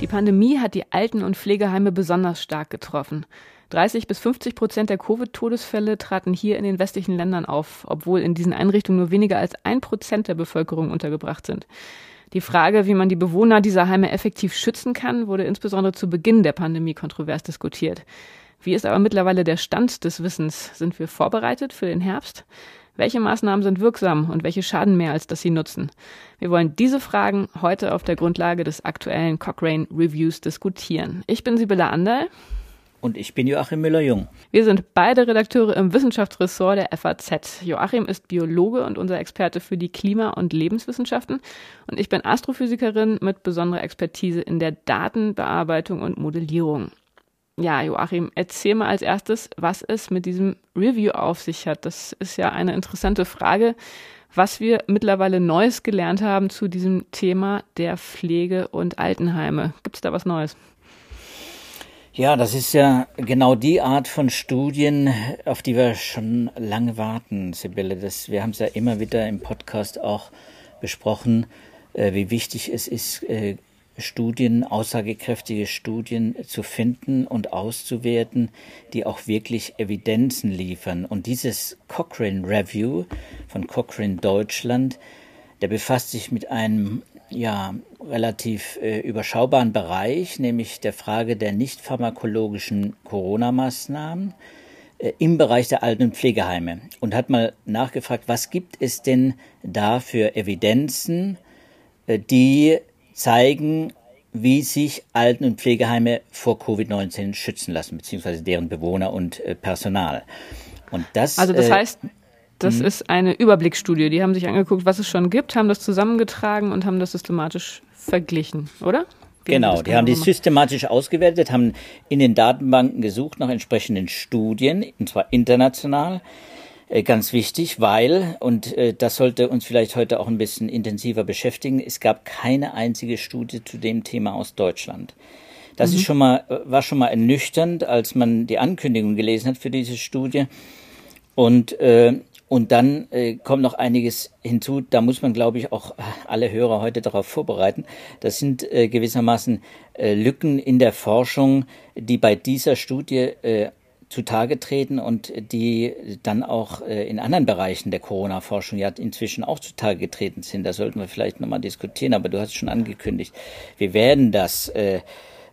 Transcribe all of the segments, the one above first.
Die Pandemie hat die Alten- und Pflegeheime besonders stark getroffen. 30 bis 50 Prozent der Covid-Todesfälle traten hier in den westlichen Ländern auf, obwohl in diesen Einrichtungen nur weniger als ein Prozent der Bevölkerung untergebracht sind. Die Frage, wie man die Bewohner dieser Heime effektiv schützen kann, wurde insbesondere zu Beginn der Pandemie kontrovers diskutiert. Wie ist aber mittlerweile der Stand des Wissens? Sind wir vorbereitet für den Herbst? Welche Maßnahmen sind wirksam und welche schaden mehr, als dass sie nutzen? Wir wollen diese Fragen heute auf der Grundlage des aktuellen Cochrane Reviews diskutieren. Ich bin Sibylle Anderl. Und ich bin Joachim Müller-Jung. Wir sind beide Redakteure im Wissenschaftsressort der FAZ. Joachim ist Biologe und unser Experte für die Klima- und Lebenswissenschaften. Und ich bin Astrophysikerin mit besonderer Expertise in der Datenbearbeitung und Modellierung. Ja, Joachim, erzähl mal als erstes, was es mit diesem Review auf sich hat. Das ist ja eine interessante Frage, was wir mittlerweile Neues gelernt haben zu diesem Thema der Pflege und Altenheime. Gibt es da was Neues? Ja, das ist ja genau die Art von Studien, auf die wir schon lange warten, Sibylle. Das, wir haben es ja immer wieder im Podcast auch besprochen, äh, wie wichtig es ist, äh, Studien, aussagekräftige Studien zu finden und auszuwerten, die auch wirklich Evidenzen liefern. Und dieses Cochrane Review von Cochrane Deutschland, der befasst sich mit einem ja, relativ äh, überschaubaren Bereich, nämlich der Frage der nicht pharmakologischen Corona-Maßnahmen äh, im Bereich der Alten- und Pflegeheime und hat mal nachgefragt, was gibt es denn da für Evidenzen, äh, die zeigen, wie sich Alten- und Pflegeheime vor Covid-19 schützen lassen, beziehungsweise deren Bewohner und äh, Personal. Und das, also das äh, heißt, das mhm. ist eine Überblicksstudie. Die haben sich angeguckt, was es schon gibt, haben das zusammengetragen und haben das systematisch verglichen, oder? Wie genau, die haben die systematisch ausgewertet, haben in den Datenbanken gesucht nach entsprechenden Studien, und zwar international, ganz wichtig, weil, und äh, das sollte uns vielleicht heute auch ein bisschen intensiver beschäftigen, es gab keine einzige Studie zu dem Thema aus Deutschland. Das mhm. ist schon mal, äh, war schon mal ernüchternd, als man die Ankündigung gelesen hat für diese Studie. Und, äh, und dann äh, kommt noch einiges hinzu, da muss man, glaube ich, auch alle Hörer heute darauf vorbereiten. Das sind äh, gewissermaßen äh, Lücken in der Forschung, die bei dieser Studie äh, zutage treten und die dann auch äh, in anderen Bereichen der Corona-Forschung ja inzwischen auch zutage getreten sind. Da sollten wir vielleicht nochmal diskutieren, aber du hast schon angekündigt, wir werden das äh,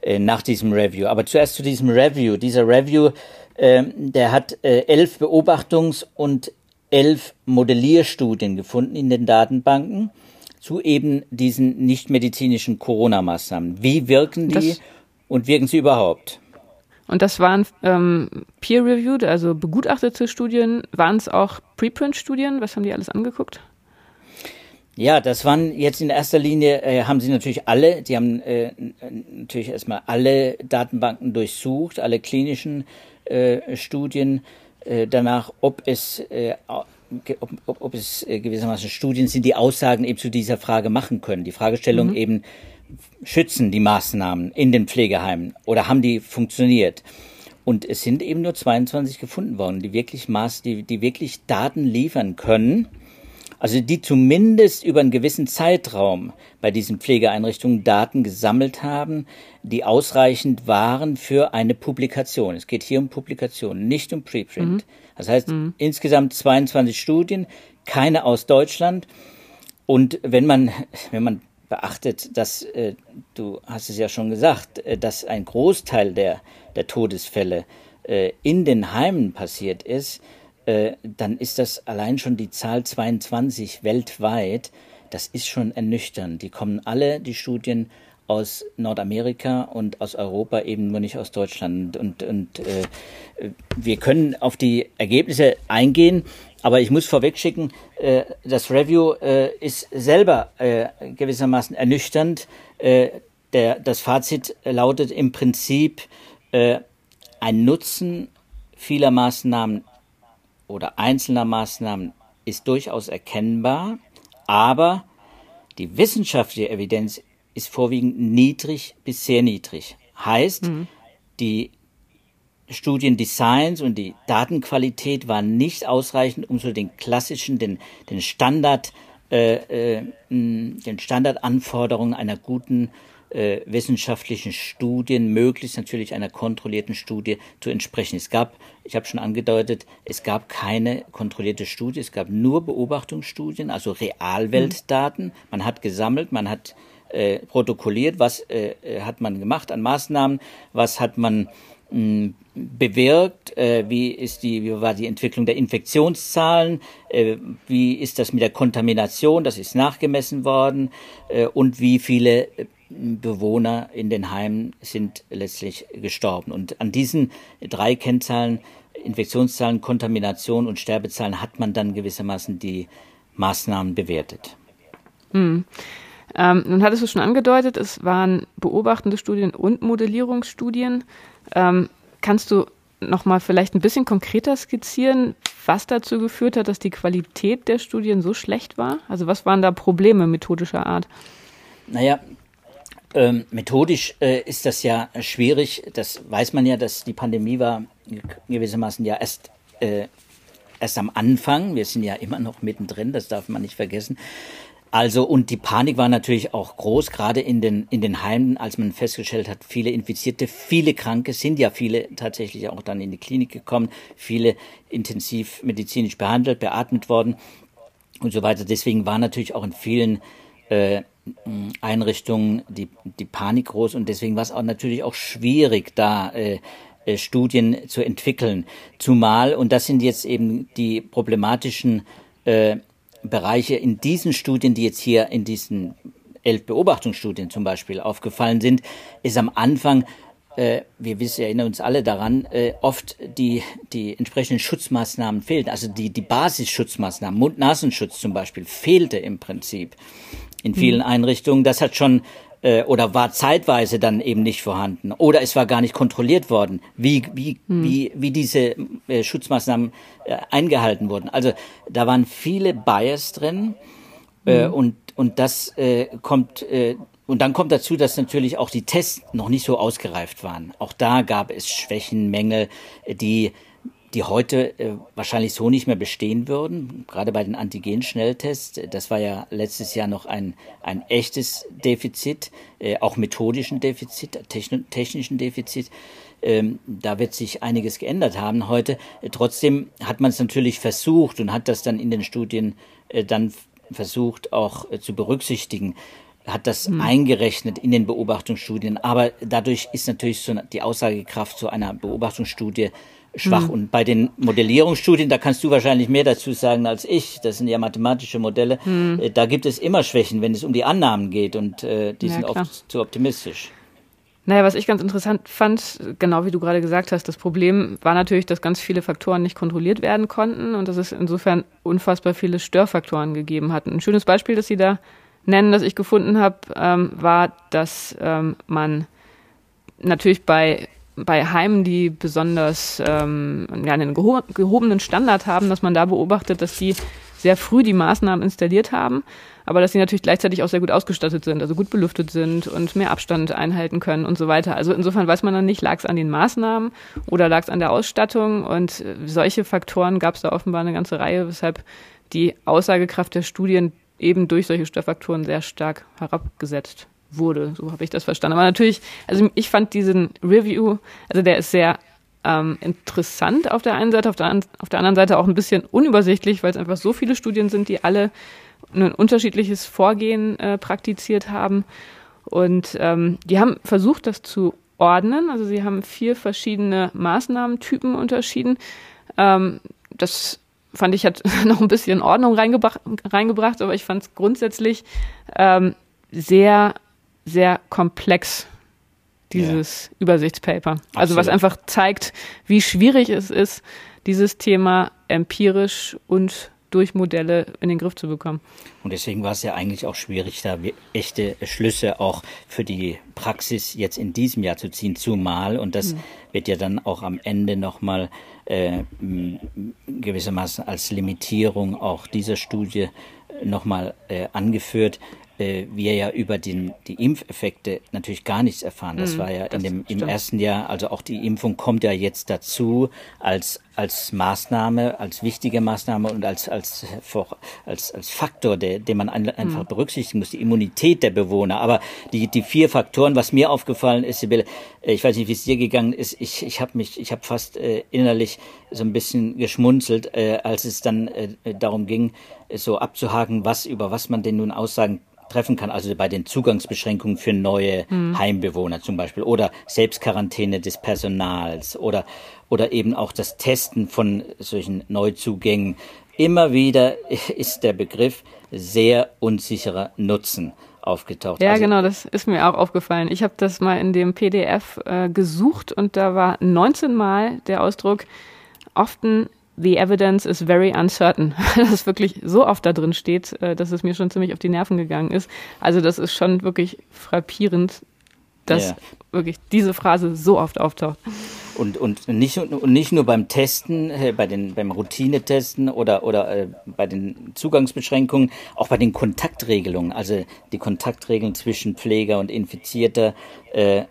äh, nach diesem Review. Aber zuerst zu diesem Review. Dieser Review, äh, der hat äh, elf Beobachtungs- und elf Modellierstudien gefunden in den Datenbanken zu eben diesen nichtmedizinischen Corona-Maßnahmen. Wie wirken die das und wirken sie überhaupt? Und das waren ähm, peer-reviewed, also begutachtete Studien. Waren es auch Preprint-Studien? Was haben die alles angeguckt? Ja, das waren jetzt in erster Linie, äh, haben sie natürlich alle, die haben äh, natürlich erstmal alle Datenbanken durchsucht, alle klinischen äh, Studien, äh, danach, ob es, äh, ob, ob, es äh, gewissermaßen Studien sind, die Aussagen eben zu dieser Frage machen können. Die Fragestellung mhm. eben, schützen die Maßnahmen in den Pflegeheimen oder haben die funktioniert? Und es sind eben nur 22 gefunden worden, die wirklich Maß, die, die wirklich Daten liefern können. Also die zumindest über einen gewissen Zeitraum bei diesen Pflegeeinrichtungen Daten gesammelt haben, die ausreichend waren für eine Publikation. Es geht hier um Publikation, nicht um Preprint. Mhm. Das heißt, mhm. insgesamt 22 Studien, keine aus Deutschland. Und wenn man, wenn man beachtet, dass, äh, du hast es ja schon gesagt, äh, dass ein Großteil der, der Todesfälle äh, in den Heimen passiert ist, äh, dann ist das allein schon die Zahl 22 weltweit, das ist schon ernüchternd. Die kommen alle, die Studien, aus Nordamerika und aus Europa, eben nur nicht aus Deutschland. Und, und äh, wir können auf die Ergebnisse eingehen. Aber ich muss vorwegschicken, äh, das Review äh, ist selber äh, gewissermaßen ernüchternd. Äh, der, das Fazit lautet im Prinzip, äh, ein Nutzen vieler Maßnahmen oder einzelner Maßnahmen ist durchaus erkennbar, aber die wissenschaftliche Evidenz ist vorwiegend niedrig bis sehr niedrig. Heißt, mhm. die Studiendesigns und die Datenqualität waren nicht ausreichend, um so den klassischen, den, den Standard äh, äh, den Standardanforderungen einer guten äh, wissenschaftlichen Studien, möglichst natürlich einer kontrollierten Studie zu entsprechen. Es gab, ich habe schon angedeutet, es gab keine kontrollierte Studie, es gab nur Beobachtungsstudien, also Realweltdaten. Man hat gesammelt, man hat äh, protokolliert, was äh, hat man gemacht an Maßnahmen, was hat man bewirkt, äh, wie ist die, wie war die Entwicklung der Infektionszahlen, äh, wie ist das mit der Kontamination, das ist nachgemessen worden äh, und wie viele Bewohner in den Heimen sind letztlich gestorben. Und an diesen drei Kennzahlen, Infektionszahlen, Kontamination und Sterbezahlen, hat man dann gewissermaßen die Maßnahmen bewertet. Hm. Ähm, nun hattest du schon angedeutet, es waren beobachtende Studien und Modellierungsstudien. Ähm, kannst du noch mal vielleicht ein bisschen konkreter skizzieren, was dazu geführt hat, dass die Qualität der Studien so schlecht war? Also was waren da Probleme methodischer Art? Naja, ähm, methodisch äh, ist das ja schwierig. Das weiß man ja, dass die Pandemie war gewissermaßen ja erst, äh, erst am Anfang. Wir sind ja immer noch mittendrin, das darf man nicht vergessen. Also, und die Panik war natürlich auch groß, gerade in den, in den Heimen, als man festgestellt hat, viele Infizierte, viele Kranke, sind ja viele tatsächlich auch dann in die Klinik gekommen, viele intensiv medizinisch behandelt, beatmet worden und so weiter. Deswegen war natürlich auch in vielen äh, Einrichtungen die, die Panik groß und deswegen war es auch natürlich auch schwierig, da äh, äh, Studien zu entwickeln. Zumal, und das sind jetzt eben die problematischen äh, Bereiche in diesen Studien, die jetzt hier in diesen elf Beobachtungsstudien zum Beispiel aufgefallen sind, ist am Anfang äh, wir wissen, erinnern uns alle daran, äh, oft die, die entsprechenden Schutzmaßnahmen fehlten. Also die, die Basisschutzmaßnahmen, Mund-Nasenschutz zum Beispiel, fehlte im Prinzip in vielen mhm. Einrichtungen. Das hat schon äh, oder war zeitweise dann eben nicht vorhanden oder es war gar nicht kontrolliert worden, wie wie mhm. wie wie diese äh, Schutzmaßnahmen äh, eingehalten wurden. Also da waren viele Bias drin äh, mhm. und und das äh, kommt äh, und dann kommt dazu, dass natürlich auch die Tests noch nicht so ausgereift waren. Auch da gab es Schwächen, Mängel, die die heute äh, wahrscheinlich so nicht mehr bestehen würden, gerade bei den Antigen-Schnelltests. Das war ja letztes Jahr noch ein, ein echtes Defizit, äh, auch methodischen Defizit, techn technischen Defizit. Ähm, da wird sich einiges geändert haben heute. Äh, trotzdem hat man es natürlich versucht und hat das dann in den Studien äh, dann versucht auch äh, zu berücksichtigen hat das hm. eingerechnet in den Beobachtungsstudien. Aber dadurch ist natürlich so die Aussagekraft zu einer Beobachtungsstudie schwach. Mhm. Und bei den Modellierungsstudien, da kannst du wahrscheinlich mehr dazu sagen als ich. Das sind ja mathematische Modelle. Mhm. Da gibt es immer Schwächen, wenn es um die Annahmen geht und äh, die ja, sind klar. oft zu optimistisch. Naja, was ich ganz interessant fand, genau wie du gerade gesagt hast, das Problem war natürlich, dass ganz viele Faktoren nicht kontrolliert werden konnten und dass es insofern unfassbar viele Störfaktoren gegeben hat. Ein schönes Beispiel, das Sie da nennen, das ich gefunden habe, ähm, war, dass ähm, man natürlich bei bei Heimen, die besonders ähm, ja, einen geho gehobenen Standard haben, dass man da beobachtet, dass die sehr früh die Maßnahmen installiert haben, aber dass sie natürlich gleichzeitig auch sehr gut ausgestattet sind, also gut belüftet sind und mehr Abstand einhalten können und so weiter. Also insofern weiß man dann nicht, lag es an den Maßnahmen oder lag es an der Ausstattung und solche Faktoren gab es da offenbar eine ganze Reihe, weshalb die Aussagekraft der Studien eben durch solche Störfaktoren sehr stark herabgesetzt wurde. So habe ich das verstanden. Aber natürlich, also ich fand diesen Review, also der ist sehr ähm, interessant auf der einen Seite, auf der, auf der anderen Seite auch ein bisschen unübersichtlich, weil es einfach so viele Studien sind, die alle ein unterschiedliches Vorgehen äh, praktiziert haben. Und ähm, die haben versucht, das zu ordnen. Also sie haben vier verschiedene Maßnahmentypen unterschieden. Ähm, das fand ich hat noch ein bisschen Ordnung reingebracht, reingebracht aber ich fand es grundsätzlich ähm, sehr sehr komplex, dieses ja. Übersichtspaper. Absolut. Also was einfach zeigt, wie schwierig es ist, dieses Thema empirisch und durch Modelle in den Griff zu bekommen. Und deswegen war es ja eigentlich auch schwierig, da echte Schlüsse auch für die Praxis jetzt in diesem Jahr zu ziehen, zumal, und das mhm. wird ja dann auch am Ende nochmal äh, gewissermaßen als Limitierung auch dieser Studie nochmal äh, angeführt, äh, wir ja über den, die Impfeffekte natürlich gar nichts erfahren. Das mhm, war ja in dem, im ersten Jahr, also auch die Impfung kommt ja jetzt dazu als, als Maßnahme, als wichtige Maßnahme und als, als, als, als Faktor, der, den man einfach mhm. berücksichtigen muss, die Immunität der Bewohner. Aber die, die vier Faktoren, was mir aufgefallen ist, Sibylle, äh, ich weiß nicht, wie es dir gegangen ist, ich, ich habe mich, ich habe fast äh, innerlich so ein bisschen geschmunzelt, äh, als es dann äh, darum ging, so abzuhaken, was, über was man denn nun aussagen treffen kann, also bei den Zugangsbeschränkungen für neue mhm. Heimbewohner zum Beispiel oder Selbstquarantäne des Personals oder, oder eben auch das Testen von solchen Neuzugängen. Immer wieder ist der Begriff sehr unsicherer Nutzen aufgetaucht. Ja, also, genau, das ist mir auch aufgefallen. Ich habe das mal in dem PDF äh, gesucht und da war 19 Mal der Ausdruck often The evidence is very uncertain. Das wirklich so oft da drin steht, äh, dass es mir schon ziemlich auf die Nerven gegangen ist. Also das ist schon wirklich frappierend, dass ja. wirklich diese Phrase so oft auftaucht. Und, und, nicht, und nicht nur beim Testen, bei den, beim Routinetesten oder, oder äh, bei den Zugangsbeschränkungen, auch bei den Kontaktregelungen, also die Kontaktregeln zwischen Pfleger und Infizierter, äh,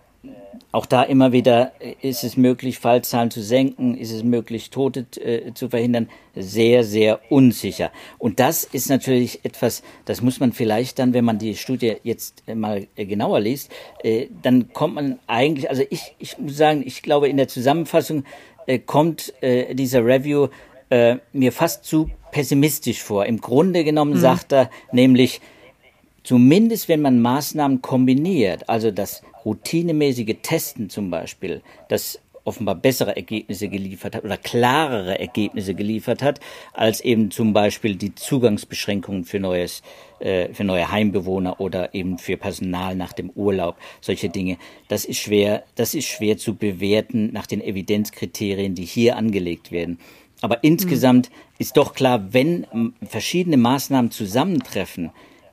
auch da immer wieder äh, ist es möglich, Fallzahlen zu senken, ist es möglich, Tote äh, zu verhindern. Sehr, sehr unsicher. Und das ist natürlich etwas, das muss man vielleicht dann, wenn man die Studie jetzt mal äh, genauer liest, äh, dann kommt man eigentlich, also ich, ich muss sagen, ich glaube, in der Zusammenfassung äh, kommt äh, dieser Review mir fast zu pessimistisch vor. Im Grunde genommen mhm. sagt er nämlich, zumindest wenn man Maßnahmen kombiniert, also das routinemäßige Testen zum Beispiel, das offenbar bessere Ergebnisse geliefert hat oder klarere Ergebnisse geliefert hat, als eben zum Beispiel die Zugangsbeschränkungen für neues, äh, für neue Heimbewohner oder eben für Personal nach dem Urlaub, solche Dinge. Das ist schwer, das ist schwer zu bewerten nach den Evidenzkriterien, die hier angelegt werden. Aber insgesamt mhm. ist doch klar, wenn verschiedene Maßnahmen zusammentreffen,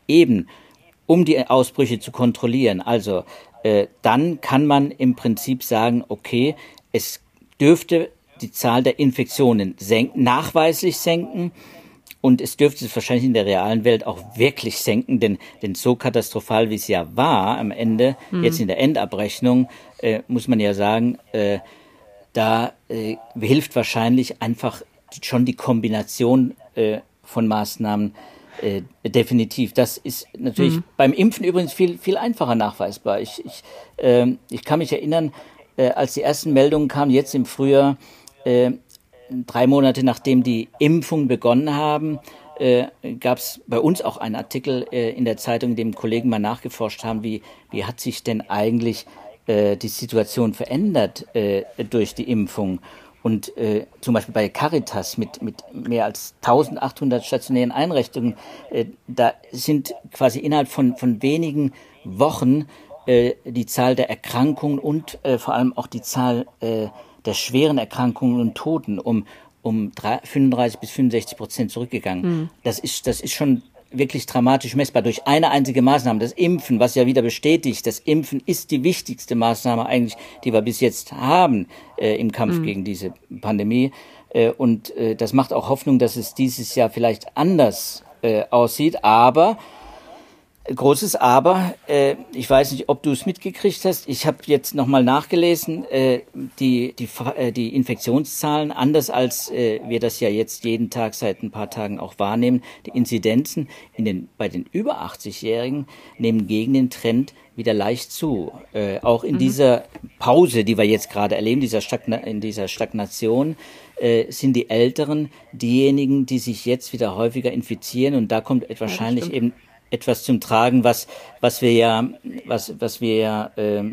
eben um die Ausbrüche zu kontrollieren, also äh, dann kann man im Prinzip sagen, okay, es dürfte die Zahl der Infektionen senken, nachweislich senken. Und es dürfte es wahrscheinlich in der realen Welt auch wirklich senken, denn, denn so katastrophal wie es ja war am Ende, mhm. jetzt in der Endabrechnung, äh, muss man ja sagen, äh, da äh, hilft wahrscheinlich einfach schon die Kombination äh, von Maßnahmen äh, definitiv. Das ist natürlich mhm. beim Impfen übrigens viel, viel einfacher nachweisbar. Ich, ich, äh, ich kann mich erinnern, äh, als die ersten Meldungen kamen, jetzt im Frühjahr, äh, drei Monate nachdem die Impfungen begonnen haben, äh, gab es bei uns auch einen Artikel in der Zeitung, in dem Kollegen mal nachgeforscht haben, wie, wie hat sich denn eigentlich die Situation verändert durch die Impfung. Und äh, zum Beispiel bei Caritas mit, mit mehr als 1800 stationären Einrichtungen, äh, da sind quasi innerhalb von, von wenigen Wochen äh, die Zahl der Erkrankungen und äh, vor allem auch die Zahl äh, der schweren Erkrankungen und Toten um, um 35 bis 65 Prozent zurückgegangen. Mhm. Das, ist, das ist schon wirklich dramatisch messbar durch eine einzige Maßnahme, das Impfen, was ja wieder bestätigt, das Impfen ist die wichtigste Maßnahme eigentlich, die wir bis jetzt haben äh, im Kampf mhm. gegen diese Pandemie. Äh, und äh, das macht auch Hoffnung, dass es dieses Jahr vielleicht anders äh, aussieht. Aber großes Aber. Äh, ich weiß nicht, ob du es mitgekriegt hast. Ich habe jetzt nochmal nachgelesen. Äh, die, die, äh, die Infektionszahlen, anders als äh, wir das ja jetzt jeden Tag seit ein paar Tagen auch wahrnehmen, die Inzidenzen in den, bei den über 80-Jährigen nehmen gegen den Trend wieder leicht zu. Äh, auch in mhm. dieser Pause, die wir jetzt gerade erleben, dieser Stagna in dieser Stagnation, äh, sind die Älteren diejenigen, die sich jetzt wieder häufiger infizieren. Und da kommt wahrscheinlich ja, eben etwas zum Tragen, was, was wir ja, was, was wir ja äh,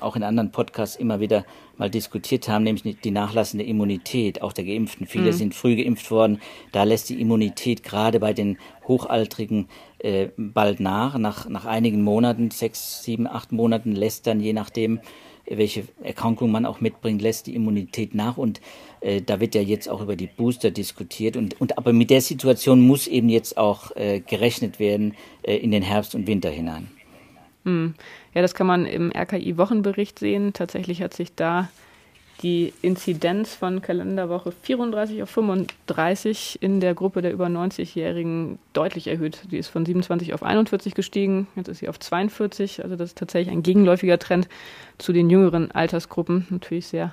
auch in anderen Podcasts immer wieder mal diskutiert haben, nämlich die nachlassende Immunität, auch der Geimpften. Viele mhm. sind früh geimpft worden. Da lässt die Immunität gerade bei den Hochaltrigen äh, bald nach. nach. Nach einigen Monaten, sechs, sieben, acht Monaten, lässt dann je nachdem, welche Erkrankung man auch mitbringt, lässt die Immunität nach. Und äh, da wird ja jetzt auch über die Booster diskutiert. Und, und aber mit der Situation muss eben jetzt auch äh, gerechnet werden äh, in den Herbst und Winter hinein. Hm. Ja, das kann man im RKI-Wochenbericht sehen. Tatsächlich hat sich da die Inzidenz von Kalenderwoche 34 auf 35 in der Gruppe der über 90-Jährigen deutlich erhöht. Die ist von 27 auf 41 gestiegen, jetzt ist sie auf 42. Also das ist tatsächlich ein gegenläufiger Trend zu den jüngeren Altersgruppen. Natürlich sehr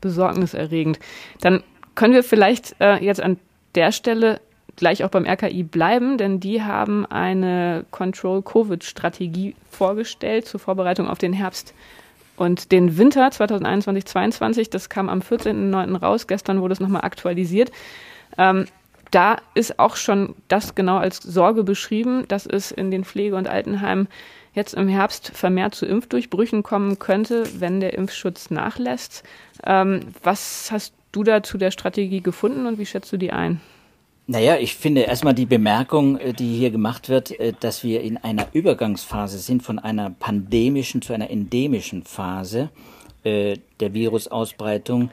besorgniserregend. Dann können wir vielleicht äh, jetzt an der Stelle gleich auch beim RKI bleiben, denn die haben eine Control-Covid-Strategie vorgestellt zur Vorbereitung auf den Herbst und den Winter 2021-22, das kam am 14.09. raus, gestern wurde es nochmal aktualisiert. Ähm, da ist auch schon das genau als Sorge beschrieben, dass es in den Pflege- und Altenheimen jetzt im Herbst vermehrt zu Impfdurchbrüchen kommen könnte, wenn der Impfschutz nachlässt. Ähm, was hast du da zu der Strategie gefunden und wie schätzt du die ein? Naja, ich finde erstmal die Bemerkung, äh, die hier gemacht wird, äh, dass wir in einer Übergangsphase sind von einer pandemischen zu einer endemischen Phase äh, der Virusausbreitung.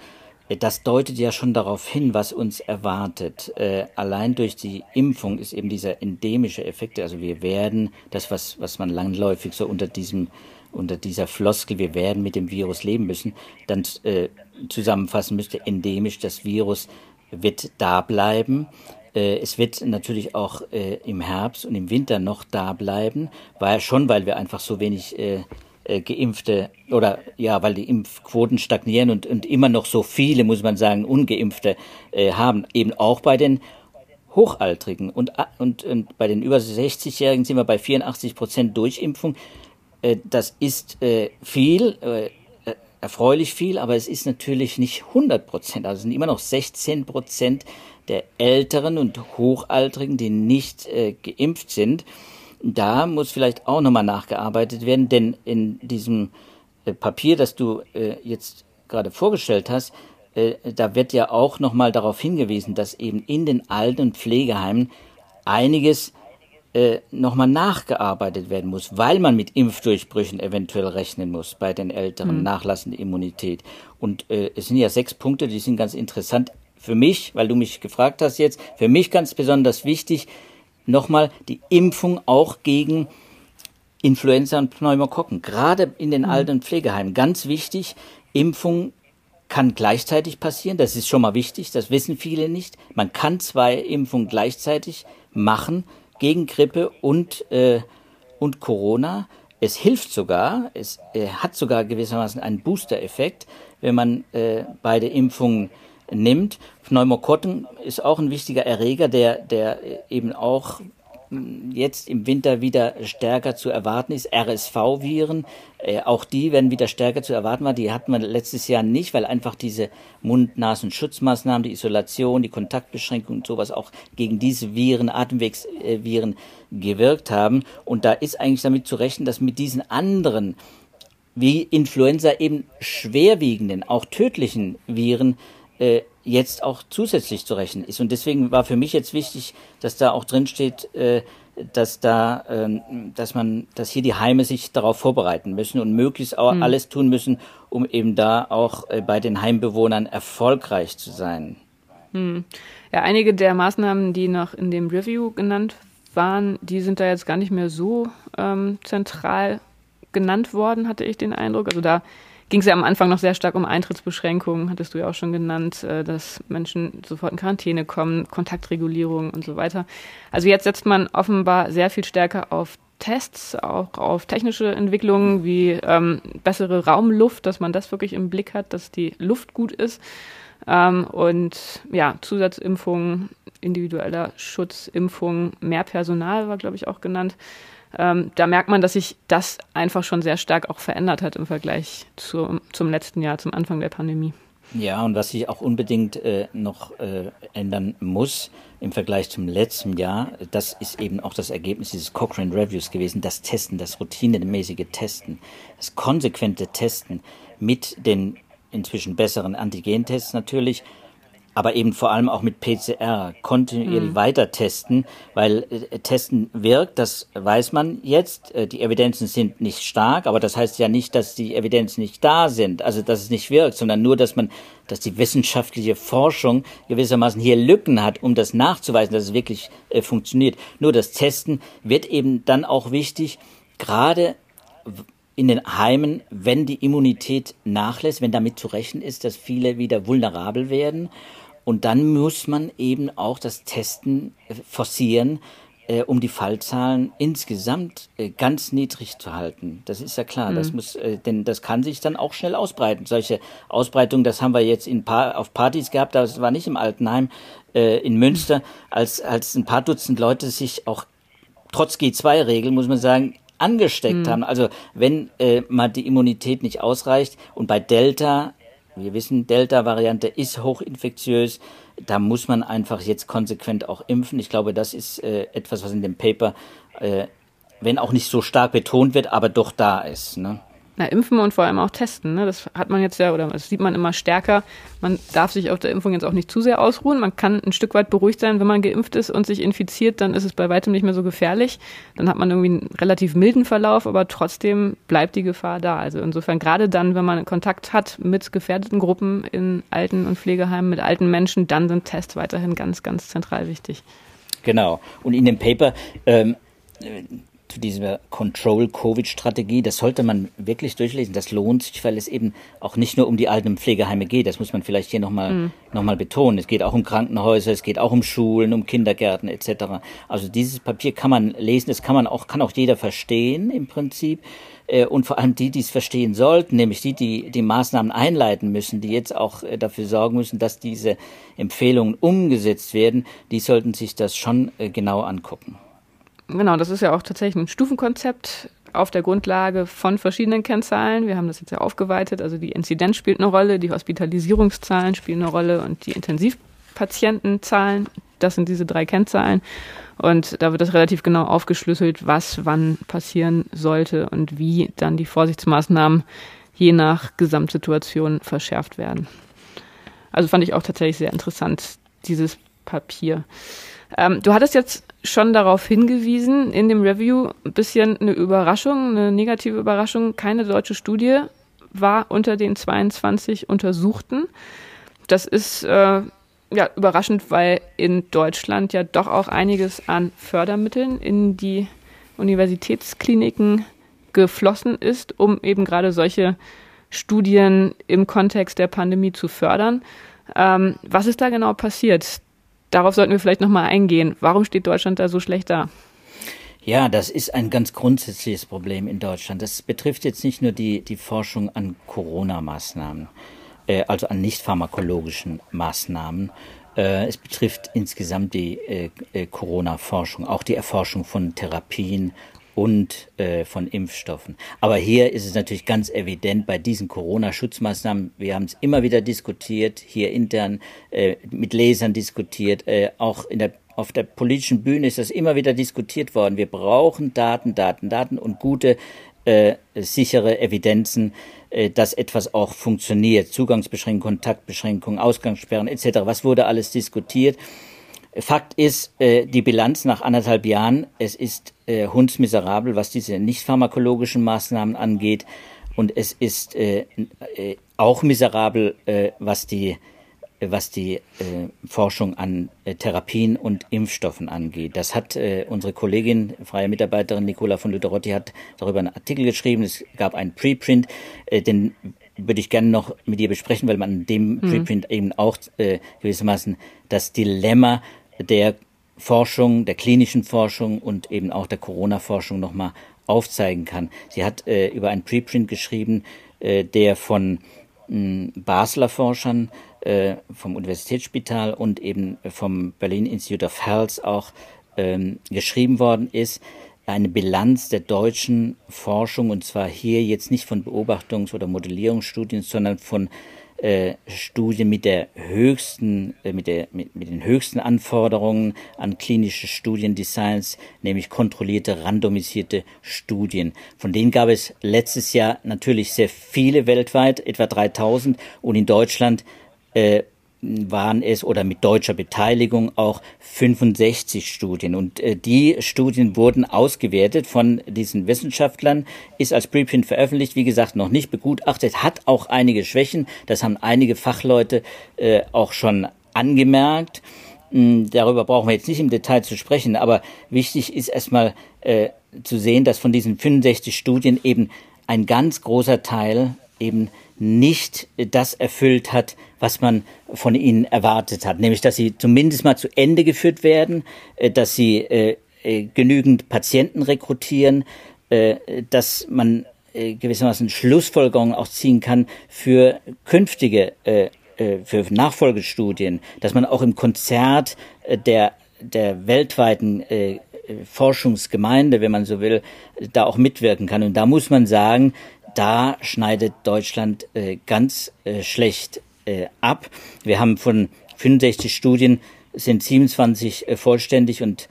Das deutet ja schon darauf hin, was uns erwartet. Allein durch die Impfung ist eben dieser endemische Effekt, also wir werden, das was, was man langläufig so unter diesem unter dieser Floskel, wir werden mit dem Virus leben müssen, dann zusammenfassen müsste, endemisch, das Virus wird da bleiben. Äh, es wird natürlich auch äh, im Herbst und im Winter noch da bleiben, weil schon, weil wir einfach so wenig äh, Geimpfte oder ja, weil die Impfquoten stagnieren und, und immer noch so viele, muss man sagen, Ungeimpfte haben, eben auch bei den Hochaltrigen und, und, und bei den über 60-Jährigen sind wir bei 84 Prozent Durchimpfung. Das ist viel, erfreulich viel, aber es ist natürlich nicht 100 Prozent. Also es sind immer noch 16 Prozent der Älteren und Hochaltrigen, die nicht äh, geimpft sind. Da muss vielleicht auch nochmal nachgearbeitet werden, denn in diesem äh, Papier, das du äh, jetzt gerade vorgestellt hast, äh, da wird ja auch nochmal darauf hingewiesen, dass eben in den Alten- und Pflegeheimen einiges äh, nochmal nachgearbeitet werden muss, weil man mit Impfdurchbrüchen eventuell rechnen muss bei den Älteren, mhm. nachlassende Immunität. Und äh, es sind ja sechs Punkte, die sind ganz interessant für mich, weil du mich gefragt hast jetzt, für mich ganz besonders wichtig, nochmal die Impfung auch gegen Influenza und Pneumokokken, gerade in den mhm. alten Pflegeheimen. Ganz wichtig, Impfung kann gleichzeitig passieren, das ist schon mal wichtig, das wissen viele nicht. Man kann zwei Impfungen gleichzeitig machen gegen Grippe und, äh, und Corona. Es hilft sogar, es äh, hat sogar gewissermaßen einen Booster-Effekt, wenn man äh, beide Impfungen nimmt. Pneumokokken ist auch ein wichtiger Erreger, der, der eben auch hm, jetzt im Winter wieder stärker zu erwarten ist. RSV-Viren, äh, auch die werden wieder stärker zu erwarten war. Die hatten wir letztes Jahr nicht, weil einfach diese Mund-Nasen-Schutzmaßnahmen, die Isolation, die Kontaktbeschränkung und sowas auch gegen diese Viren, Atemwegsviren gewirkt haben. Und da ist eigentlich damit zu rechnen, dass mit diesen anderen wie Influenza eben schwerwiegenden, auch tödlichen Viren äh, jetzt auch zusätzlich zu rechnen ist. Und deswegen war für mich jetzt wichtig, dass da auch drin steht, äh, dass da, äh, dass man, dass hier die Heime sich darauf vorbereiten müssen und möglichst auch mhm. alles tun müssen, um eben da auch äh, bei den Heimbewohnern erfolgreich zu sein. Mhm. Ja, einige der Maßnahmen, die noch in dem Review genannt waren, die sind da jetzt gar nicht mehr so ähm, zentral genannt worden, hatte ich den Eindruck. Also da ging es ja am Anfang noch sehr stark um Eintrittsbeschränkungen, hattest du ja auch schon genannt, äh, dass Menschen sofort in Quarantäne kommen, Kontaktregulierung und so weiter. Also jetzt setzt man offenbar sehr viel stärker auf Tests, auch auf technische Entwicklungen wie ähm, bessere Raumluft, dass man das wirklich im Blick hat, dass die Luft gut ist. Ähm, und ja, Zusatzimpfungen, individueller Schutz, Impfungen, mehr Personal war, glaube ich, auch genannt ähm, da merkt man, dass sich das einfach schon sehr stark auch verändert hat im Vergleich zu, zum letzten Jahr, zum Anfang der Pandemie. Ja, und was sich auch unbedingt äh, noch äh, ändern muss im Vergleich zum letzten Jahr, das ist eben auch das Ergebnis dieses Cochrane Reviews gewesen, das Testen, das routinemäßige Testen, das konsequente Testen mit den inzwischen besseren Antigentests natürlich, aber eben vor allem auch mit PCR kontinuierlich mhm. weiter testen, weil äh, Testen wirkt, das weiß man jetzt. Äh, die Evidenzen sind nicht stark, aber das heißt ja nicht, dass die Evidenzen nicht da sind, also dass es nicht wirkt, sondern nur, dass man, dass die wissenschaftliche Forschung gewissermaßen hier Lücken hat, um das nachzuweisen, dass es wirklich äh, funktioniert. Nur das Testen wird eben dann auch wichtig, gerade in den Heimen, wenn die Immunität nachlässt, wenn damit zu rechnen ist, dass viele wieder vulnerabel werden. Und dann muss man eben auch das Testen forcieren, äh, um die Fallzahlen insgesamt äh, ganz niedrig zu halten. Das ist ja klar. Mhm. Das muss, äh, denn das kann sich dann auch schnell ausbreiten. Solche Ausbreitungen, das haben wir jetzt in pa auf Partys gehabt. Das war nicht im Altenheim äh, in Münster, als als ein paar Dutzend Leute sich auch trotz G2-Regel muss man sagen angesteckt mhm. haben. Also wenn äh, mal die Immunität nicht ausreicht und bei Delta wir wissen, Delta-Variante ist hochinfektiös. Da muss man einfach jetzt konsequent auch impfen. Ich glaube, das ist äh, etwas, was in dem Paper, äh, wenn auch nicht so stark betont wird, aber doch da ist. Ne? Na, impfen und vor allem auch testen. Ne? Das hat man jetzt ja, oder das sieht man immer stärker. Man darf sich auf der Impfung jetzt auch nicht zu sehr ausruhen. Man kann ein Stück weit beruhigt sein, wenn man geimpft ist und sich infiziert, dann ist es bei weitem nicht mehr so gefährlich. Dann hat man irgendwie einen relativ milden Verlauf, aber trotzdem bleibt die Gefahr da. Also insofern gerade dann, wenn man Kontakt hat mit gefährdeten Gruppen in Alten- und Pflegeheimen, mit alten Menschen, dann sind Tests weiterhin ganz, ganz zentral wichtig. Genau. Und in dem Paper ähm, zu dieser Control-Covid-Strategie. Das sollte man wirklich durchlesen. Das lohnt sich, weil es eben auch nicht nur um die alten Pflegeheime geht. Das muss man vielleicht hier nochmal mhm. noch mal betonen. Es geht auch um Krankenhäuser, es geht auch um Schulen, um Kindergärten etc. Also dieses Papier kann man lesen, das kann man auch, kann auch jeder verstehen im Prinzip. Äh, und vor allem die, die es verstehen sollten, nämlich die, die die Maßnahmen einleiten müssen, die jetzt auch äh, dafür sorgen müssen, dass diese Empfehlungen umgesetzt werden, die sollten sich das schon äh, genau angucken. Genau, das ist ja auch tatsächlich ein Stufenkonzept auf der Grundlage von verschiedenen Kennzahlen. Wir haben das jetzt ja aufgeweitet. Also die Inzidenz spielt eine Rolle, die Hospitalisierungszahlen spielen eine Rolle und die Intensivpatientenzahlen. Das sind diese drei Kennzahlen. Und da wird das relativ genau aufgeschlüsselt, was wann passieren sollte und wie dann die Vorsichtsmaßnahmen je nach Gesamtsituation verschärft werden. Also fand ich auch tatsächlich sehr interessant, dieses Papier. Ähm, du hattest jetzt schon darauf hingewiesen, in dem Review ein bisschen eine Überraschung, eine negative Überraschung. Keine deutsche Studie war unter den 22 Untersuchten. Das ist äh, ja überraschend, weil in Deutschland ja doch auch einiges an Fördermitteln in die Universitätskliniken geflossen ist, um eben gerade solche Studien im Kontext der Pandemie zu fördern. Ähm, was ist da genau passiert? Darauf sollten wir vielleicht nochmal eingehen. Warum steht Deutschland da so schlecht da? Ja, das ist ein ganz grundsätzliches Problem in Deutschland. Das betrifft jetzt nicht nur die, die Forschung an Corona-Maßnahmen, äh, also an nicht pharmakologischen Maßnahmen. Äh, es betrifft insgesamt die äh, äh Corona-Forschung, auch die Erforschung von Therapien und äh, von Impfstoffen. Aber hier ist es natürlich ganz evident bei diesen Corona-Schutzmaßnahmen, wir haben es immer wieder diskutiert, hier intern äh, mit Lesern diskutiert, äh, auch in der auf der politischen Bühne ist das immer wieder diskutiert worden. Wir brauchen Daten, Daten, Daten und gute, äh, sichere Evidenzen, äh, dass etwas auch funktioniert. Zugangsbeschränkungen, Kontaktbeschränkungen, Ausgangssperren etc. Was wurde alles diskutiert? Fakt ist, äh, die Bilanz nach anderthalb Jahren, es ist äh, hundsmiserabel, was diese nicht pharmakologischen Maßnahmen angeht. Und es ist äh, äh, auch miserabel, äh, was die, was die äh, Forschung an äh, Therapien und Impfstoffen angeht. Das hat äh, unsere Kollegin, freie Mitarbeiterin Nicola von Lüderotti, hat darüber einen Artikel geschrieben. Es gab einen Preprint, äh, den würde ich gerne noch mit dir besprechen, weil man in dem mhm. Preprint eben auch äh, gewissermaßen das Dilemma der Forschung, der klinischen Forschung und eben auch der Corona-Forschung nochmal aufzeigen kann. Sie hat äh, über einen Preprint geschrieben, äh, der von mh, Basler Forschern äh, vom Universitätsspital und eben vom Berlin Institute of Health auch ähm, geschrieben worden ist. Eine Bilanz der deutschen Forschung und zwar hier jetzt nicht von Beobachtungs- oder Modellierungsstudien, sondern von äh, Studien mit der höchsten, äh, mit, der, mit, mit den höchsten Anforderungen an klinische Studiendesigns, nämlich kontrollierte, randomisierte Studien. Von denen gab es letztes Jahr natürlich sehr viele weltweit, etwa 3000 und in Deutschland äh, waren es oder mit deutscher Beteiligung auch 65 Studien. Und äh, die Studien wurden ausgewertet von diesen Wissenschaftlern, ist als Preprint veröffentlicht, wie gesagt, noch nicht begutachtet, hat auch einige Schwächen. Das haben einige Fachleute äh, auch schon angemerkt. Hm, darüber brauchen wir jetzt nicht im Detail zu sprechen, aber wichtig ist erstmal äh, zu sehen, dass von diesen 65 Studien eben ein ganz großer Teil eben nicht das erfüllt hat, was man von ihnen erwartet hat, nämlich dass sie zumindest mal zu Ende geführt werden, äh, dass sie äh, äh, genügend Patienten rekrutieren, dass man gewissermaßen Schlussfolgerungen auch ziehen kann für künftige, für Nachfolgestudien, dass man auch im Konzert der, der weltweiten Forschungsgemeinde, wenn man so will, da auch mitwirken kann. Und da muss man sagen, da schneidet Deutschland äh, ganz äh, schlecht äh, ab. Wir haben von 65 Studien sind 27 äh, vollständig und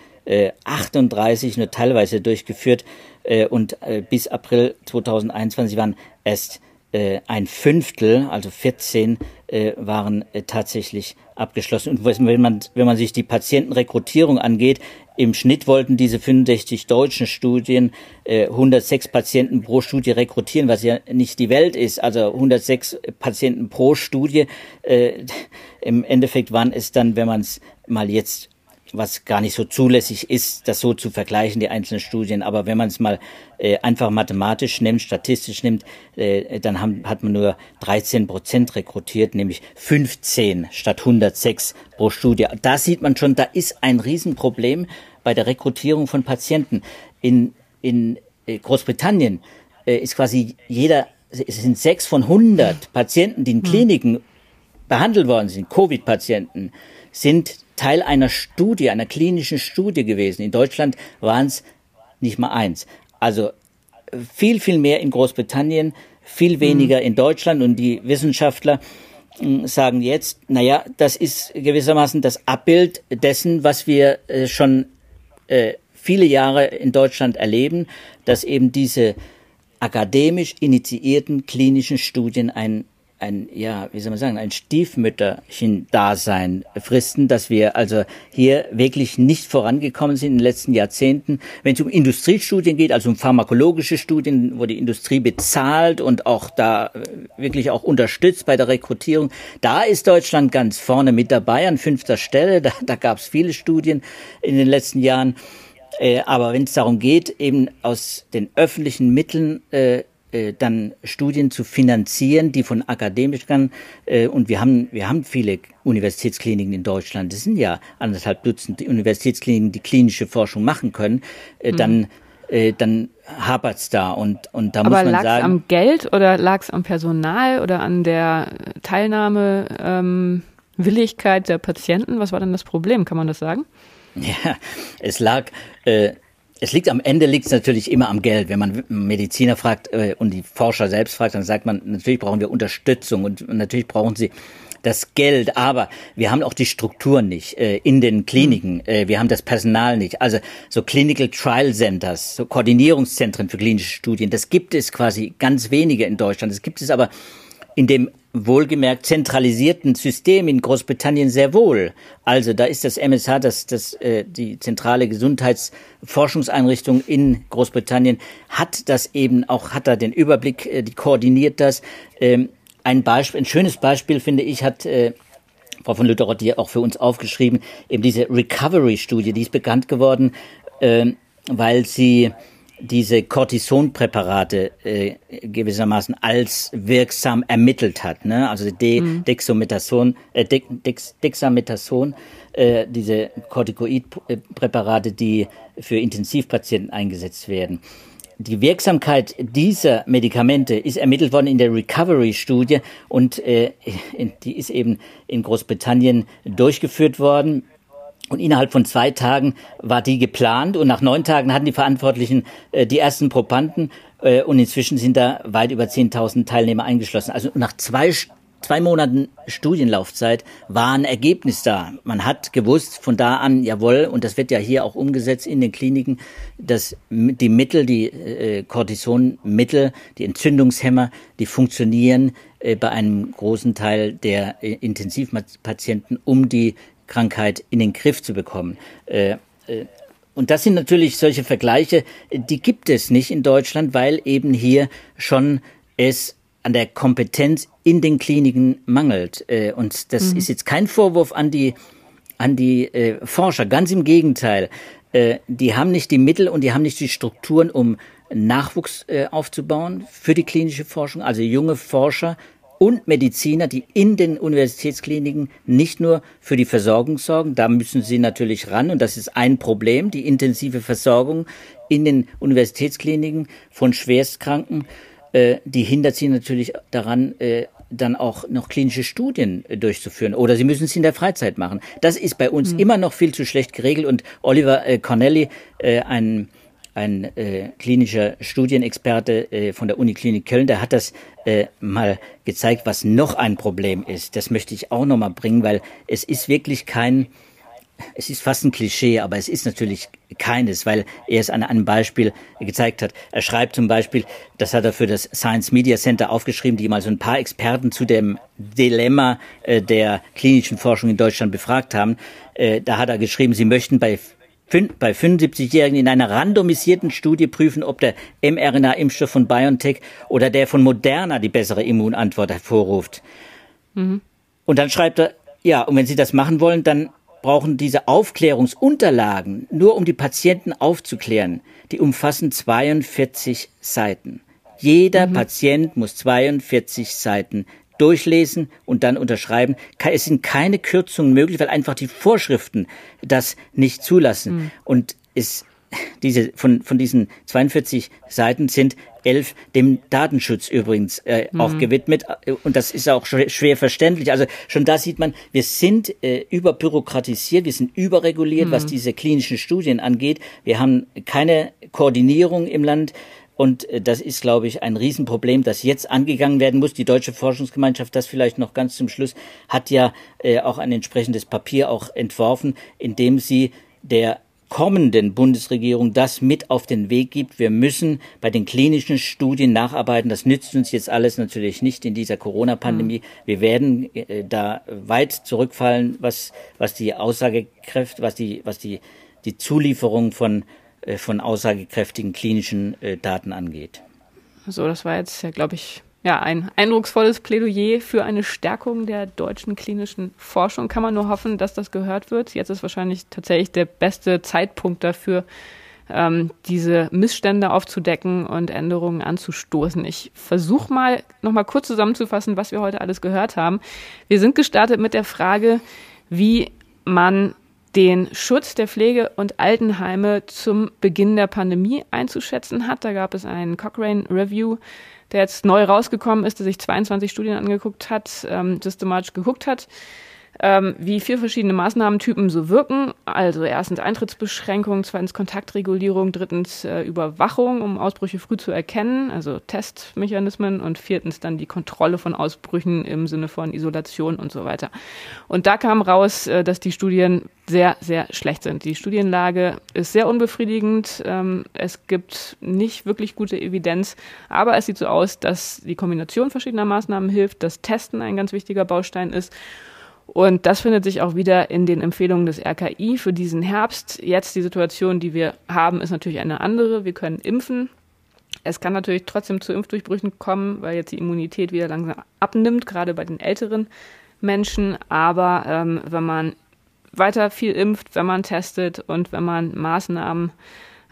38 äh, nur teilweise durchgeführt äh, und bis April 2021 waren erst ein Fünftel, also 14, waren tatsächlich abgeschlossen. Und wenn man, wenn man sich die Patientenrekrutierung angeht, im Schnitt wollten diese 65 deutschen Studien äh, 106 Patienten pro Studie rekrutieren, was ja nicht die Welt ist. Also 106 Patienten pro Studie. Äh, Im Endeffekt waren es dann, wenn man es mal jetzt was gar nicht so zulässig ist, das so zu vergleichen, die einzelnen Studien. Aber wenn man es mal äh, einfach mathematisch nimmt, statistisch nimmt, äh, dann haben, hat man nur 13 Prozent rekrutiert, nämlich 15 statt 106 pro Studie. Da sieht man schon, da ist ein Riesenproblem bei der Rekrutierung von Patienten. In, in äh, Großbritannien äh, ist quasi jeder, es sind sechs von 100 Patienten, die in hm. Kliniken behandelt worden sind, Covid-Patienten, sind Teil einer Studie, einer klinischen Studie gewesen. In Deutschland waren es nicht mal eins. Also viel, viel mehr in Großbritannien, viel mhm. weniger mhm. in Deutschland und die Wissenschaftler hm, sagen jetzt, naja, das ist gewissermaßen das Abbild dessen, was wir äh, schon äh, viele Jahre in Deutschland erleben, dass eben diese akademisch initiierten klinischen Studien ein ein, ja, wie soll man sagen, ein Stiefmütterchen-Dasein fristen, dass wir also hier wirklich nicht vorangekommen sind in den letzten Jahrzehnten. Wenn es um Industriestudien geht, also um pharmakologische Studien, wo die Industrie bezahlt und auch da äh, wirklich auch unterstützt bei der Rekrutierung, da ist Deutschland ganz vorne mit dabei an fünfter Stelle. Da, da gab es viele Studien in den letzten Jahren. Äh, aber wenn es darum geht, eben aus den öffentlichen Mitteln äh, äh, dann Studien zu finanzieren, die von Akademikern äh, und wir haben wir haben viele Universitätskliniken in Deutschland. Das sind ja anderthalb Dutzend Universitätskliniken, die klinische Forschung machen können. Äh, mhm. Dann äh, dann hapert's da und und da Aber muss man lag's sagen. am Geld oder lag's am Personal oder an der Teilnahme ähm, Willigkeit der Patienten? Was war denn das Problem? Kann man das sagen? Ja, es lag äh, es liegt am Ende liegt es natürlich immer am Geld. Wenn man Mediziner fragt äh, und die Forscher selbst fragt, dann sagt man, natürlich brauchen wir Unterstützung und, natürlich brauchen sie das Geld, aber wir haben auch die Strukturen nicht äh, in den Kliniken. Mhm. Äh, wir haben das Personal nicht. Also so Clinical Trial Centers, so Koordinierungszentren für klinische Studien, das gibt es quasi ganz wenige in Deutschland. Das gibt es aber in dem wohlgemerkt zentralisierten System in Großbritannien sehr wohl. Also da ist das MSH, das, das, äh, die zentrale Gesundheitsforschungseinrichtung in Großbritannien, hat das eben auch, hat da den Überblick, äh, die koordiniert das. Ähm, ein Beispiel, ein schönes Beispiel finde ich, hat äh, Frau von Lütteroth hier auch für uns aufgeschrieben, eben diese Recovery-Studie, die ist bekannt geworden, äh, weil sie diese Cortisonpräparate äh, gewissermaßen als wirksam ermittelt hat. Ne? Also De mhm. Dexamethason, äh, De Dex Dexamethason, äh, diese Corticoidpräparate, die für Intensivpatienten eingesetzt werden. Die Wirksamkeit dieser Medikamente ist ermittelt worden in der Recovery-Studie und äh, die ist eben in Großbritannien durchgeführt worden und innerhalb von zwei Tagen war die geplant und nach neun Tagen hatten die Verantwortlichen äh, die ersten Probanden äh, und inzwischen sind da weit über 10.000 Teilnehmer eingeschlossen. Also nach zwei, zwei Monaten Studienlaufzeit war ein Ergebnis da. Man hat gewusst von da an, jawohl, und das wird ja hier auch umgesetzt in den Kliniken, dass die Mittel, die äh, Cortisonmittel, die Entzündungshemmer, die funktionieren äh, bei einem großen Teil der äh, Intensivpatienten, um die Krankheit in den Griff zu bekommen. Äh, äh, und das sind natürlich solche Vergleiche, die gibt es nicht in Deutschland, weil eben hier schon es an der Kompetenz in den Kliniken mangelt. Äh, und das mhm. ist jetzt kein Vorwurf an die, an die Forscher, ganz im Gegenteil. Die haben nicht die Mittel und die haben nicht die Strukturen, um Nachwuchs aufzubauen für die klinische Forschung, also junge Forscher und Mediziner, die in den Universitätskliniken nicht nur für die Versorgung sorgen, da müssen sie natürlich ran und das ist ein Problem, die intensive Versorgung in den Universitätskliniken von Schwerstkranken, äh, die hindert sie natürlich daran, äh, dann auch noch klinische Studien äh, durchzuführen oder sie müssen es in der Freizeit machen. Das ist bei uns mhm. immer noch viel zu schlecht geregelt und Oliver äh, Cornelli, äh, ein ein äh, klinischer Studienexperte äh, von der Uniklinik Köln, der hat das äh, mal gezeigt, was noch ein Problem ist. Das möchte ich auch noch mal bringen, weil es ist wirklich kein es ist fast ein Klischee, aber es ist natürlich keines, weil er es an einem Beispiel gezeigt hat. Er schreibt zum Beispiel, das hat er für das Science Media Center aufgeschrieben, die mal so ein paar Experten zu dem Dilemma äh, der klinischen Forschung in Deutschland befragt haben. Äh, da hat er geschrieben, sie möchten bei bei 75-Jährigen in einer randomisierten Studie prüfen, ob der mRNA-Impfstoff von BioNTech oder der von Moderna die bessere Immunantwort hervorruft. Mhm. Und dann schreibt er, ja, und wenn Sie das machen wollen, dann brauchen diese Aufklärungsunterlagen, nur um die Patienten aufzuklären, die umfassen 42 Seiten. Jeder mhm. Patient muss 42 Seiten durchlesen und dann unterschreiben. Es sind keine Kürzungen möglich, weil einfach die Vorschriften das nicht zulassen. Mhm. Und es diese von von diesen 42 Seiten sind elf dem Datenschutz übrigens äh, mhm. auch gewidmet und das ist auch schwer verständlich. Also schon da sieht man, wir sind äh, überbürokratisiert, wir sind überreguliert, mhm. was diese klinischen Studien angeht. Wir haben keine Koordinierung im Land. Und äh, das ist, glaube ich, ein Riesenproblem, das jetzt angegangen werden muss. Die Deutsche Forschungsgemeinschaft, das vielleicht noch ganz zum Schluss, hat ja äh, auch ein entsprechendes Papier auch entworfen, in dem sie der kommenden Bundesregierung das mit auf den Weg gibt. Wir müssen bei den klinischen Studien nacharbeiten. Das nützt uns jetzt alles natürlich nicht in dieser Corona-Pandemie. Mhm. Wir werden äh, da weit zurückfallen, was, was die Aussagekräfte, was die, was die, die Zulieferung von, von aussagekräftigen klinischen äh, Daten angeht. So, das war jetzt ja, glaube ich, ja, ein eindrucksvolles Plädoyer für eine Stärkung der deutschen klinischen Forschung. Kann man nur hoffen, dass das gehört wird. Jetzt ist wahrscheinlich tatsächlich der beste Zeitpunkt dafür, ähm, diese Missstände aufzudecken und Änderungen anzustoßen. Ich versuche mal noch mal kurz zusammenzufassen, was wir heute alles gehört haben. Wir sind gestartet mit der Frage, wie man den Schutz der Pflege- und Altenheime zum Beginn der Pandemie einzuschätzen hat. Da gab es einen Cochrane Review der jetzt neu rausgekommen ist, der sich 22 Studien angeguckt hat, ähm, systematisch geguckt hat ähm, wie vier verschiedene Maßnahmentypen so wirken. Also erstens Eintrittsbeschränkungen, zweitens Kontaktregulierung, drittens äh, Überwachung, um Ausbrüche früh zu erkennen, also Testmechanismen und viertens dann die Kontrolle von Ausbrüchen im Sinne von Isolation und so weiter. Und da kam raus, äh, dass die Studien sehr, sehr schlecht sind. Die Studienlage ist sehr unbefriedigend. Ähm, es gibt nicht wirklich gute Evidenz, aber es sieht so aus, dass die Kombination verschiedener Maßnahmen hilft, dass Testen ein ganz wichtiger Baustein ist und das findet sich auch wieder in den Empfehlungen des RKI für diesen Herbst. Jetzt die Situation, die wir haben, ist natürlich eine andere. Wir können impfen. Es kann natürlich trotzdem zu Impfdurchbrüchen kommen, weil jetzt die Immunität wieder langsam abnimmt, gerade bei den älteren Menschen. Aber ähm, wenn man weiter viel impft, wenn man testet und wenn man Maßnahmen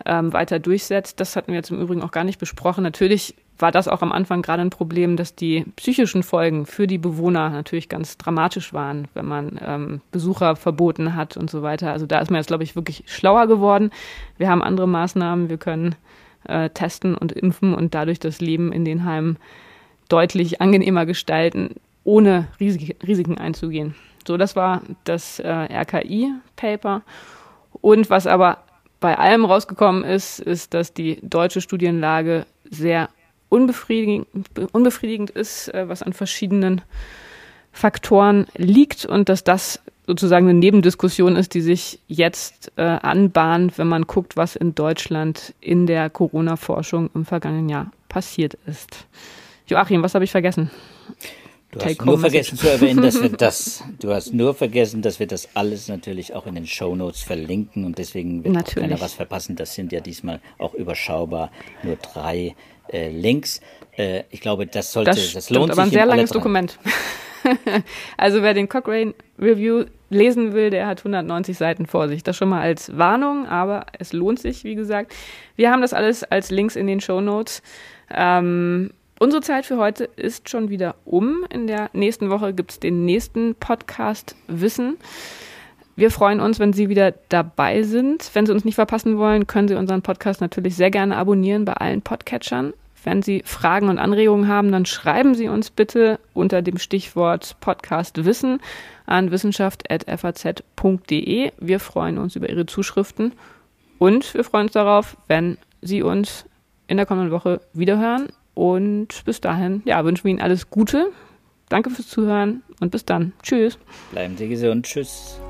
ähm, weiter durchsetzt, das hatten wir jetzt im Übrigen auch gar nicht besprochen. Natürlich war das auch am Anfang gerade ein Problem, dass die psychischen Folgen für die Bewohner natürlich ganz dramatisch waren, wenn man ähm, Besucher verboten hat und so weiter. Also da ist man jetzt, glaube ich, wirklich schlauer geworden. Wir haben andere Maßnahmen, wir können äh, testen und impfen und dadurch das Leben in den Heimen deutlich angenehmer gestalten, ohne Risik Risiken einzugehen. So, das war das äh, RKI-Paper. Und was aber bei allem rausgekommen ist, ist, dass die deutsche Studienlage sehr unbefriedigend, unbefriedigend ist, äh, was an verschiedenen Faktoren liegt und dass das sozusagen eine Nebendiskussion ist, die sich jetzt äh, anbahnt, wenn man guckt, was in Deutschland in der Corona-Forschung im vergangenen Jahr passiert ist. Joachim, was habe ich vergessen? Du hast nur vergessen zu erwähnen, dass wir das, du hast nur vergessen, dass wir das alles natürlich auch in den Show Notes verlinken und deswegen wird natürlich. keiner was verpassen. Das sind ja diesmal auch überschaubar nur drei äh, Links. Äh, ich glaube, das sollte, das, das lohnt stimmt, sich. Aber ein sehr langes Dokument. also wer den Cochrane Review lesen will, der hat 190 Seiten vor sich. Das schon mal als Warnung, aber es lohnt sich, wie gesagt. Wir haben das alles als Links in den Show Notes. Ähm, unsere Zeit für heute ist schon wieder um. In der nächsten Woche gibt es den nächsten Podcast Wissen. Wir freuen uns, wenn Sie wieder dabei sind. Wenn Sie uns nicht verpassen wollen, können Sie unseren Podcast natürlich sehr gerne abonnieren bei allen Podcatchern. Wenn Sie Fragen und Anregungen haben, dann schreiben Sie uns bitte unter dem Stichwort Podcast Wissen an wissenschaft.faz.de. Wir freuen uns über Ihre Zuschriften und wir freuen uns darauf, wenn Sie uns in der kommenden Woche wiederhören. Und bis dahin, ja, wünschen wir Ihnen alles Gute. Danke fürs Zuhören und bis dann. Tschüss. Bleiben Sie gesund. Tschüss.